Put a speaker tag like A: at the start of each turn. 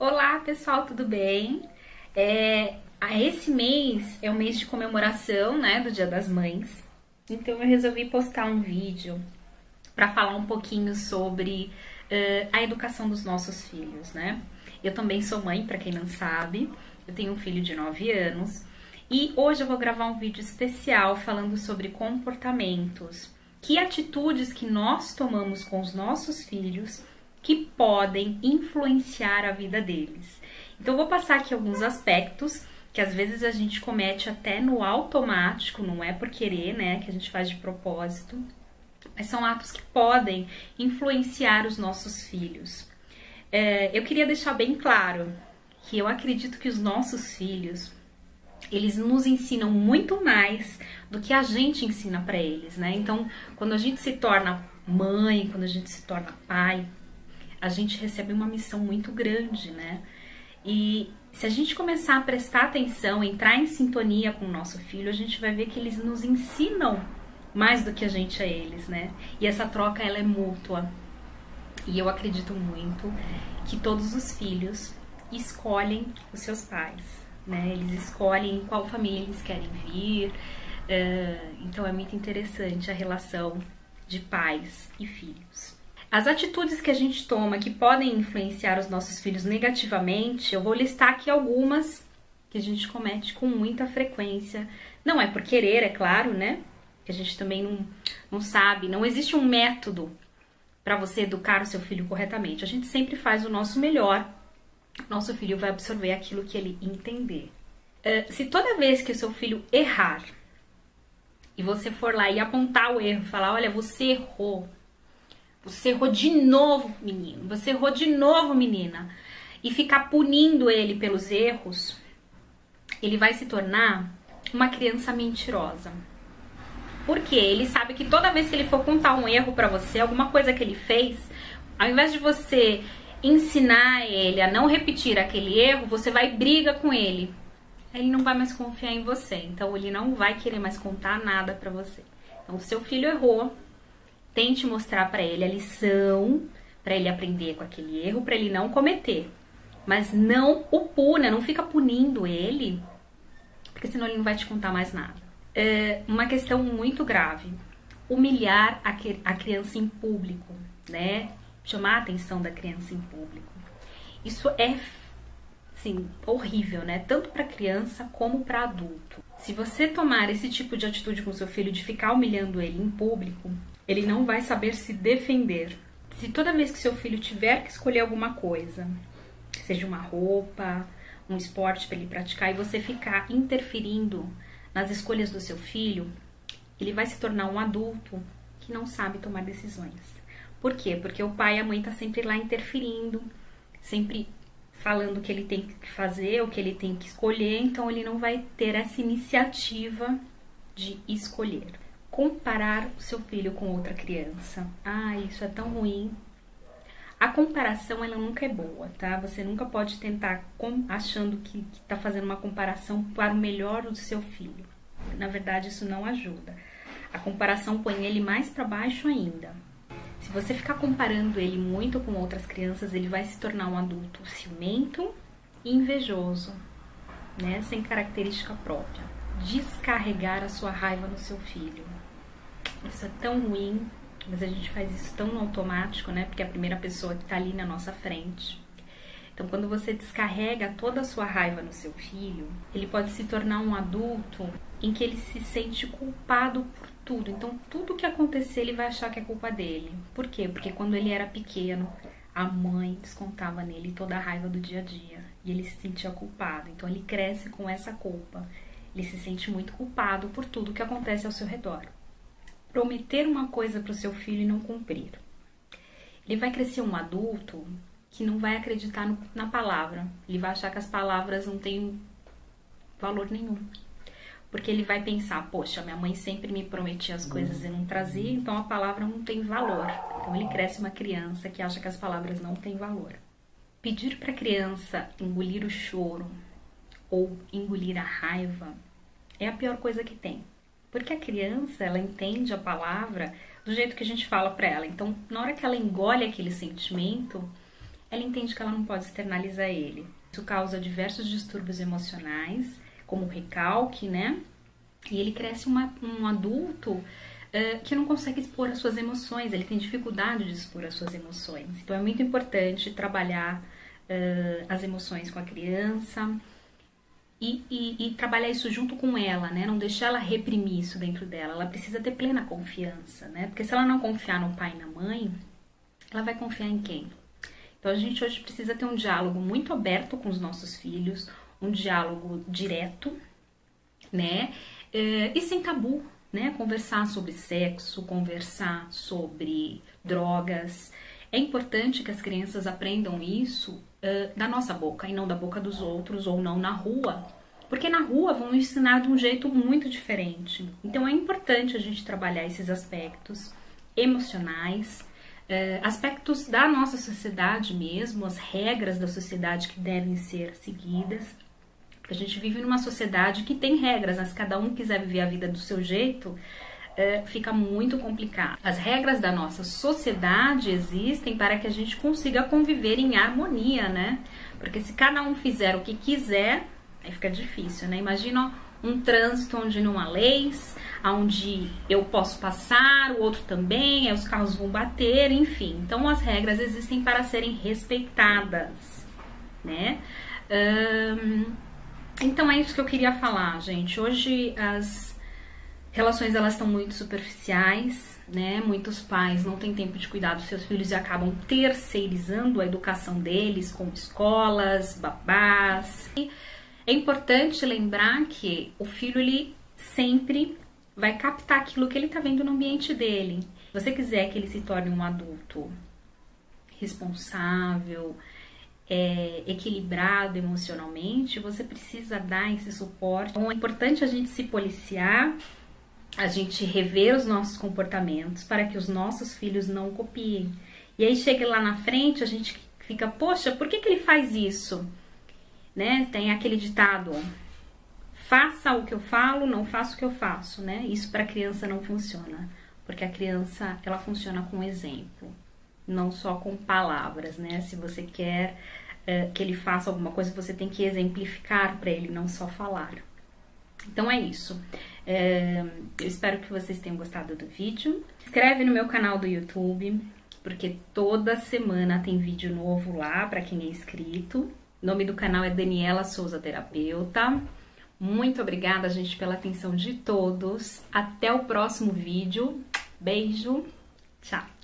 A: Olá pessoal, tudo bem? É, esse mês é o mês de comemoração né, do Dia das Mães, então eu resolvi postar um vídeo para falar um pouquinho sobre uh, a educação dos nossos filhos, né? Eu também sou mãe, para quem não sabe, eu tenho um filho de 9 anos e hoje eu vou gravar um vídeo especial falando sobre comportamentos, que atitudes que nós tomamos com os nossos filhos que podem influenciar a vida deles. Então, vou passar aqui alguns aspectos que às vezes a gente comete até no automático, não é por querer, né, que a gente faz de propósito, mas são atos que podem influenciar os nossos filhos. É, eu queria deixar bem claro que eu acredito que os nossos filhos eles nos ensinam muito mais do que a gente ensina para eles, né? Então, quando a gente se torna mãe, quando a gente se torna pai, a gente recebe uma missão muito grande, né? E se a gente começar a prestar atenção, entrar em sintonia com o nosso filho, a gente vai ver que eles nos ensinam mais do que a gente a eles, né? E essa troca ela é mútua. E eu acredito muito que todos os filhos escolhem os seus pais, né? Eles escolhem em qual família eles querem vir. Uh, então é muito interessante a relação de pais e filhos. As atitudes que a gente toma que podem influenciar os nossos filhos negativamente, eu vou listar aqui algumas que a gente comete com muita frequência. Não é por querer, é claro, né? Que a gente também não, não sabe, não existe um método para você educar o seu filho corretamente. A gente sempre faz o nosso melhor. Nosso filho vai absorver aquilo que ele entender. Uh, se toda vez que o seu filho errar e você for lá e apontar o erro, falar, olha, você errou, você errou de novo, menino. Você errou de novo, menina. E ficar punindo ele pelos erros, ele vai se tornar uma criança mentirosa. Porque ele sabe que toda vez que ele for contar um erro para você, alguma coisa que ele fez, ao invés de você ensinar ele a não repetir aquele erro, você vai briga com ele. Ele não vai mais confiar em você. Então ele não vai querer mais contar nada para você. Então o seu filho errou, tente mostrar para ele a lição, para ele aprender com aquele erro, para ele não cometer. Mas não o puna, não fica punindo ele, porque senão ele não vai te contar mais nada. É uma questão muito grave: humilhar a criança em público, né? Chamar a atenção da criança em público. Isso é assim, horrível, né? Tanto para criança como para adulto. Se você tomar esse tipo de atitude com seu filho de ficar humilhando ele em público, ele não vai saber se defender. Se toda vez que seu filho tiver que escolher alguma coisa, seja uma roupa, um esporte para ele praticar, e você ficar interferindo nas escolhas do seu filho, ele vai se tornar um adulto que não sabe tomar decisões. Por quê? Porque o pai e a mãe tá sempre lá interferindo, sempre falando o que ele tem que fazer, o que ele tem que escolher, então ele não vai ter essa iniciativa de escolher comparar o seu filho com outra criança. Ah, isso é tão ruim. A comparação ela nunca é boa, tá? Você nunca pode tentar com, achando que está fazendo uma comparação para o melhor do seu filho. Na verdade, isso não ajuda. A comparação põe ele mais para baixo ainda. Se você ficar comparando ele muito com outras crianças, ele vai se tornar um adulto ciumento e invejoso, né? Sem característica própria. Descarregar a sua raiva no seu filho. Isso é tão ruim, mas a gente faz isso tão automático, né? Porque é a primeira pessoa que tá ali na nossa frente. Então, quando você descarrega toda a sua raiva no seu filho, ele pode se tornar um adulto em que ele se sente culpado por tudo. Então, tudo que acontecer, ele vai achar que é culpa dele. Por quê? Porque quando ele era pequeno, a mãe descontava nele toda a raiva do dia a dia e ele se sentia culpado. Então, ele cresce com essa culpa. Ele se sente muito culpado por tudo que acontece ao seu redor prometer uma coisa para o seu filho e não cumprir. Ele vai crescer um adulto que não vai acreditar no, na palavra. Ele vai achar que as palavras não têm valor nenhum. Porque ele vai pensar, poxa, minha mãe sempre me prometia as coisas e não trazia, então a palavra não tem valor. Então ele cresce uma criança que acha que as palavras não têm valor. Pedir para a criança engolir o choro ou engolir a raiva é a pior coisa que tem. Porque a criança, ela entende a palavra do jeito que a gente fala para ela. Então, na hora que ela engole aquele sentimento, ela entende que ela não pode externalizar ele. Isso causa diversos distúrbios emocionais, como recalque, né? E ele cresce uma, um adulto uh, que não consegue expor as suas emoções, ele tem dificuldade de expor as suas emoções. Então é muito importante trabalhar uh, as emoções com a criança e, e, e, trabalhar isso junto com ela, né? Não deixar ela reprimir isso dentro dela. Ela precisa ter plena confiança, né? Porque se ela não confiar no pai e na mãe, ela vai confiar em quem? Então a gente hoje precisa ter um diálogo muito aberto com os nossos filhos, um diálogo direto, né? É, e sem tabu, né? Conversar sobre sexo, conversar sobre drogas. É importante que as crianças aprendam isso uh, da nossa boca e não da boca dos outros ou não na rua. Porque na rua vão ensinar de um jeito muito diferente. Então é importante a gente trabalhar esses aspectos emocionais, uh, aspectos da nossa sociedade mesmo, as regras da sociedade que devem ser seguidas a gente vive numa sociedade que tem regras, mas se cada um quiser viver a vida do seu jeito, é, fica muito complicado. As regras da nossa sociedade existem para que a gente consiga conviver em harmonia, né? Porque se cada um fizer o que quiser, aí fica difícil, né? Imagina um trânsito onde não há leis, onde eu posso passar, o outro também, aí os carros vão bater, enfim. Então as regras existem para serem respeitadas, né? Então é isso que eu queria falar, gente. Hoje as relações elas estão muito superficiais, né? Muitos pais não têm tempo de cuidar dos seus filhos e acabam terceirizando a educação deles com escolas, babás. E é importante lembrar que o filho ele sempre vai captar aquilo que ele está vendo no ambiente dele. Se você quiser que ele se torne um adulto responsável, é, equilibrado emocionalmente, você precisa dar esse suporte. Então é importante a gente se policiar, a gente rever os nossos comportamentos para que os nossos filhos não copiem. E aí chega lá na frente, a gente fica, poxa, por que, que ele faz isso? Né? Tem aquele ditado, faça o que eu falo, não faça o que eu faço, né? Isso para criança não funciona, porque a criança ela funciona com exemplo não só com palavras, né? Se você quer é, que ele faça alguma coisa, você tem que exemplificar para ele, não só falar. Então é isso. É, eu espero que vocês tenham gostado do vídeo. Inscreve no meu canal do YouTube, porque toda semana tem vídeo novo lá para quem é inscrito. O nome do canal é Daniela Souza Terapeuta. Muito obrigada, gente, pela atenção de todos. Até o próximo vídeo. Beijo. Tchau.